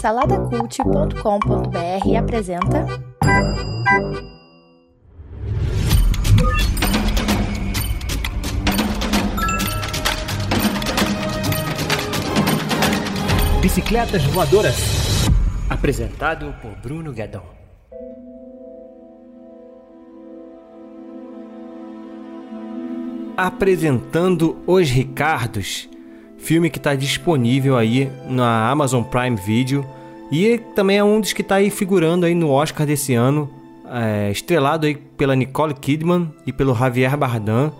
Saladacult.com.br apresenta. Bicicletas Voadoras. Apresentado por Bruno Guedon. Apresentando Os Ricardos, filme que está disponível aí na Amazon Prime Video e também é um dos que está aí figurando aí no Oscar desse ano, é, estrelado aí pela Nicole Kidman e pelo Javier Bardem.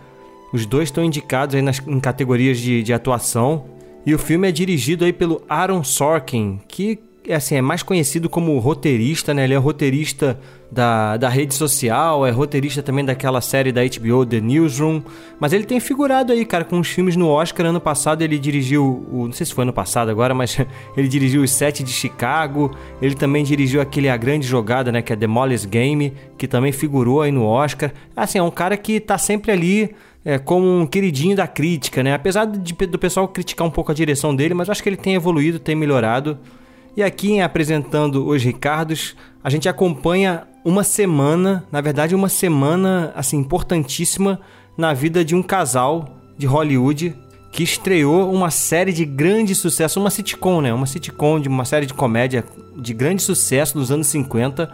Os dois estão indicados aí nas, em categorias de, de atuação. E o filme é dirigido aí pelo Aaron Sorkin, que assim, é mais conhecido como roteirista, né? Ele é roteirista da, da rede social, é roteirista também daquela série da HBO, The Newsroom. Mas ele tem figurado aí, cara, com os filmes no Oscar. Ano passado ele dirigiu, o, não sei se foi ano passado agora, mas ele dirigiu Os Sete de Chicago. Ele também dirigiu aquele A Grande Jogada, né? Que é The Molly's Game, que também figurou aí no Oscar. Assim, é um cara que tá sempre ali é, como um queridinho da crítica, né? Apesar de, do pessoal criticar um pouco a direção dele, mas acho que ele tem evoluído, tem melhorado. E aqui, em apresentando os Ricardos, a gente acompanha uma semana, na verdade, uma semana assim importantíssima na vida de um casal de Hollywood que estreou uma série de grande sucesso, uma sitcom, né? Uma sitcom de uma série de comédia de grande sucesso dos anos 50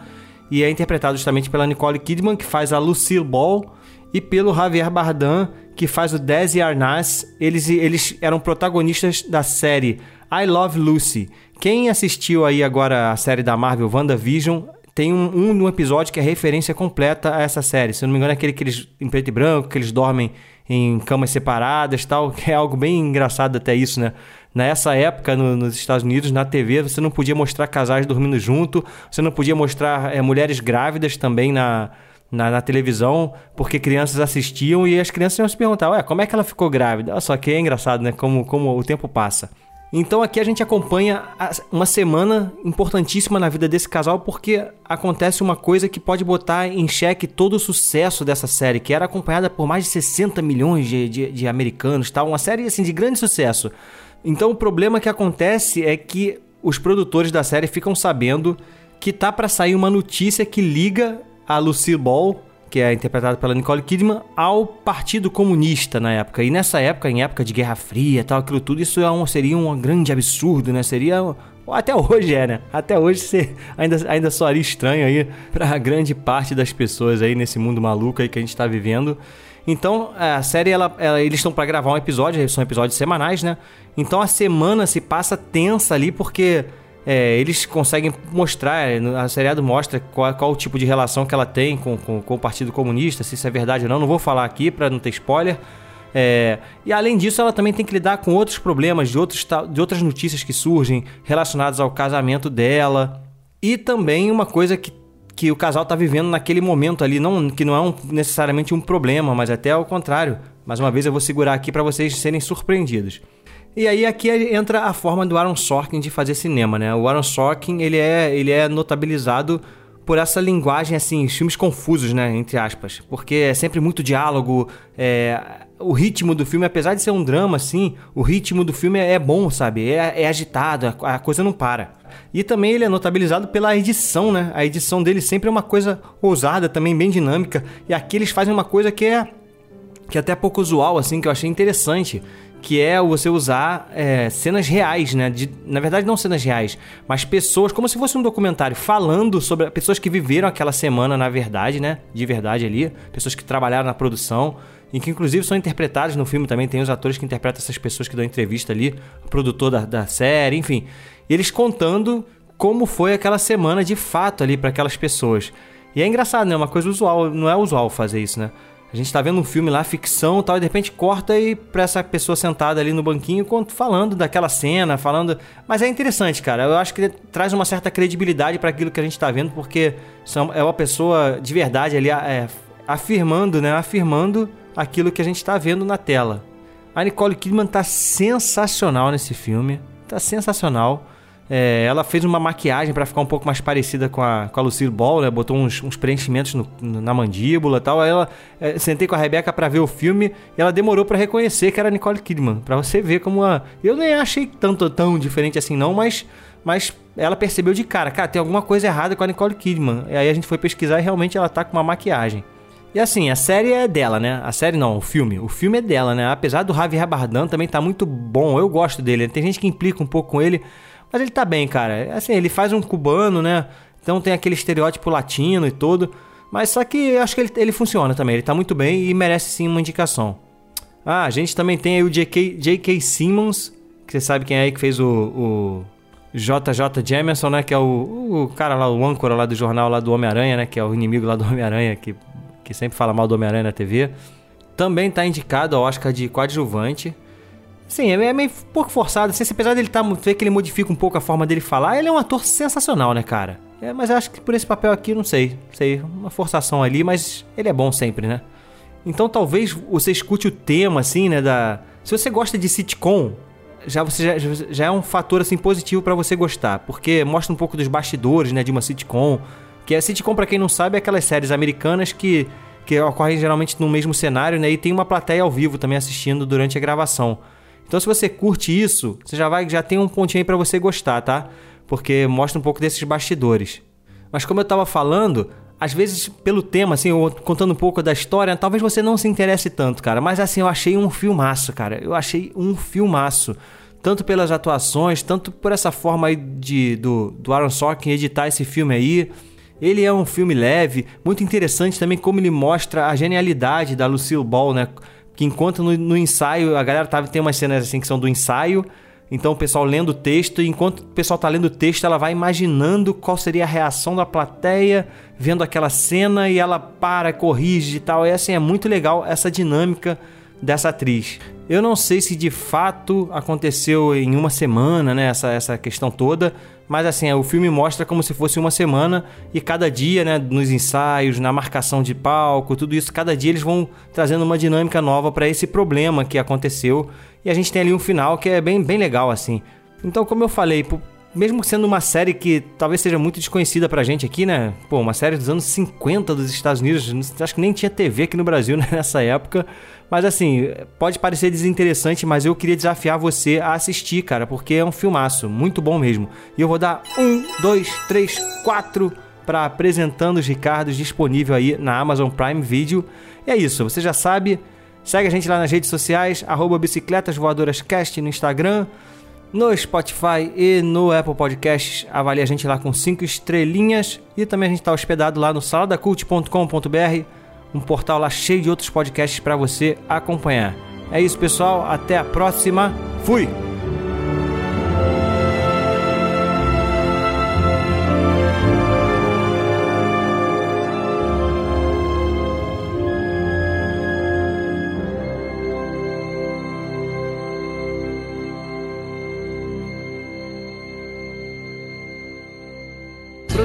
e é interpretado justamente pela Nicole Kidman, que faz a Lucille Ball, e pelo Javier Bardem, que faz o Desi Arnaz. Eles, eles eram protagonistas da série I Love Lucy. Quem assistiu aí agora a série da Marvel WandaVision, tem um, um, episódio que é referência completa a essa série. Se não me engano, é aquele que eles, em preto e branco, que eles dormem em camas separadas tal, que é algo bem engraçado até isso, né? Nessa época, no, nos Estados Unidos, na TV, você não podia mostrar casais dormindo junto, você não podia mostrar é, mulheres grávidas também na, na, na, televisão, porque crianças assistiam e as crianças iam se perguntar, ué, como é que ela ficou grávida? Só que é engraçado, né? Como, como o tempo passa. Então aqui a gente acompanha uma semana importantíssima na vida desse casal porque acontece uma coisa que pode botar em xeque todo o sucesso dessa série, que era acompanhada por mais de 60 milhões de, de, de americanos, tal, uma série assim de grande sucesso. Então o problema que acontece é que os produtores da série ficam sabendo que tá para sair uma notícia que liga a Lucille Ball que é interpretado pela Nicole Kidman, ao Partido Comunista na época. E nessa época, em época de Guerra Fria, tal, aquilo tudo, isso é um, seria um grande absurdo, né? Seria até hoje é, né? Até hoje você ainda, ainda soaria estranho aí para grande parte das pessoas aí nesse mundo maluco aí que a gente está vivendo. Então, a série, ela, ela eles estão para gravar um episódio, são episódios semanais, né? Então a semana se passa tensa ali porque é, eles conseguem mostrar, a seriado mostra qual, qual, o tipo de relação que ela tem com, com, com, o Partido Comunista, se isso é verdade ou não, não vou falar aqui para não ter spoiler. É, e além disso, ela também tem que lidar com outros problemas, de, outros, de outras notícias que surgem relacionadas ao casamento dela. E também uma coisa que, que o casal está vivendo naquele momento ali, não, que não é um, necessariamente um problema, mas até ao contrário. Mais uma vez eu vou segurar aqui para vocês serem surpreendidos. E aí aqui entra a forma do Aaron Sorkin de fazer cinema, né? O Aaron Sorkin, ele é, ele é notabilizado por essa linguagem, assim, filmes confusos, né? Entre aspas. Porque é sempre muito diálogo, é... o ritmo do filme, apesar de ser um drama, assim, o ritmo do filme é bom, sabe? É, é agitado, a coisa não para. E também ele é notabilizado pela edição, né? A edição dele sempre é uma coisa ousada, também bem dinâmica. E aqui eles fazem uma coisa que é que é até pouco usual, assim, que eu achei interessante que é você usar é, cenas reais, né? De, na verdade, não cenas reais, mas pessoas, como se fosse um documentário, falando sobre pessoas que viveram aquela semana, na verdade, né? De verdade ali, pessoas que trabalharam na produção e que inclusive são interpretadas no filme também. Tem os atores que interpretam essas pessoas que dão entrevista ali, o produtor da, da série, enfim. Eles contando como foi aquela semana de fato ali para aquelas pessoas. E é engraçado, né? Uma coisa usual, não é usual fazer isso, né? A gente tá vendo um filme lá, ficção e tal, e de repente corta e pra essa pessoa sentada ali no banquinho falando daquela cena, falando. Mas é interessante, cara. Eu acho que traz uma certa credibilidade para aquilo que a gente tá vendo, porque é uma pessoa de verdade ali é, afirmando, né? Afirmando aquilo que a gente tá vendo na tela. A Nicole Kidman tá sensacional nesse filme. Tá sensacional. É, ela fez uma maquiagem para ficar um pouco mais parecida com a, com a Lucille Ball, né? Botou uns, uns preenchimentos no, na mandíbula e tal. Aí ela é, sentei com a Rebeca para ver o filme e ela demorou para reconhecer que era Nicole Kidman. Para você ver como a. Eu nem achei tanto tão diferente assim, não, mas, mas ela percebeu de cara, cara, tem alguma coisa errada com a Nicole Kidman. E aí a gente foi pesquisar e realmente ela tá com uma maquiagem. E assim, a série é dela, né? A série não, o filme. O filme é dela, né? Apesar do Javier Bardem também tá muito bom. Eu gosto dele. Tem gente que implica um pouco com ele, mas ele tá bem, cara. Assim, ele faz um cubano, né? Então tem aquele estereótipo latino e tudo. Mas só que eu acho que ele, ele funciona também. Ele tá muito bem e merece sim uma indicação. Ah, a gente também tem aí o J.K. Simmons, que você sabe quem é aí que fez o, o JJ Jameson, né? Que é o, o cara lá, o âncora lá do jornal lá do Homem-Aranha, né? Que é o inimigo lá do Homem-Aranha, que, que sempre fala mal do Homem-Aranha na TV. Também tá indicado ao Oscar de coadjuvante. Sim, é meio pouco forçado. Assim, apesar dele tá, ver que ele modifica um pouco a forma dele falar, ele é um ator sensacional, né, cara? É, mas acho que por esse papel aqui, não sei. Sei, uma forçação ali, mas ele é bom sempre, né? Então talvez você escute o tema, assim, né, da... Se você gosta de sitcom, já, você já, já é um fator, assim, positivo para você gostar. Porque mostra um pouco dos bastidores, né, de uma sitcom. Que a sitcom, para quem não sabe, é aquelas séries americanas que, que ocorrem geralmente no mesmo cenário, né? E tem uma plateia ao vivo também assistindo durante a gravação. Então, se você curte isso, você já vai já tem um pontinho aí para você gostar, tá? Porque mostra um pouco desses bastidores. Mas como eu estava falando, às vezes pelo tema, assim, eu, contando um pouco da história, talvez você não se interesse tanto, cara. Mas assim, eu achei um filmaço, cara. Eu achei um filmaço. Tanto pelas atuações, tanto por essa forma aí de, do, do Aaron Sorkin editar esse filme aí. Ele é um filme leve, muito interessante também como ele mostra a genialidade da Lucille Ball, né? Que enquanto no, no, ensaio, a galera tava, tem umas cenas assim que são do ensaio, então o pessoal lendo o texto, e enquanto o pessoal tá lendo o texto, ela vai imaginando qual seria a reação da plateia, vendo aquela cena e ela para, corrige e tal. E assim, é muito legal essa dinâmica dessa atriz. Eu não sei se de fato aconteceu em uma semana, né, essa, essa questão toda, mas assim, o filme mostra como se fosse uma semana e cada dia, né, nos ensaios, na marcação de palco, tudo isso, cada dia eles vão trazendo uma dinâmica nova para esse problema que aconteceu. E a gente tem ali um final que é bem, bem legal, assim. Então, como eu falei, mesmo sendo uma série que talvez seja muito desconhecida pra gente aqui, né? Pô, uma série dos anos 50 dos Estados Unidos, acho que nem tinha TV aqui no Brasil né, nessa época. Mas assim, pode parecer desinteressante, mas eu queria desafiar você a assistir, cara, porque é um filmaço, muito bom mesmo. E eu vou dar um, dois, três, quatro para apresentando os Ricardos disponível aí na Amazon Prime Video. E é isso, você já sabe. Segue a gente lá nas redes sociais, arroba Bicicletas no Instagram, no Spotify e no Apple Podcasts. Avalie a gente lá com cinco estrelinhas. E também a gente está hospedado lá no saladacult.com.br um portal lá cheio de outros podcasts para você acompanhar. É isso, pessoal. Até a próxima. Fui!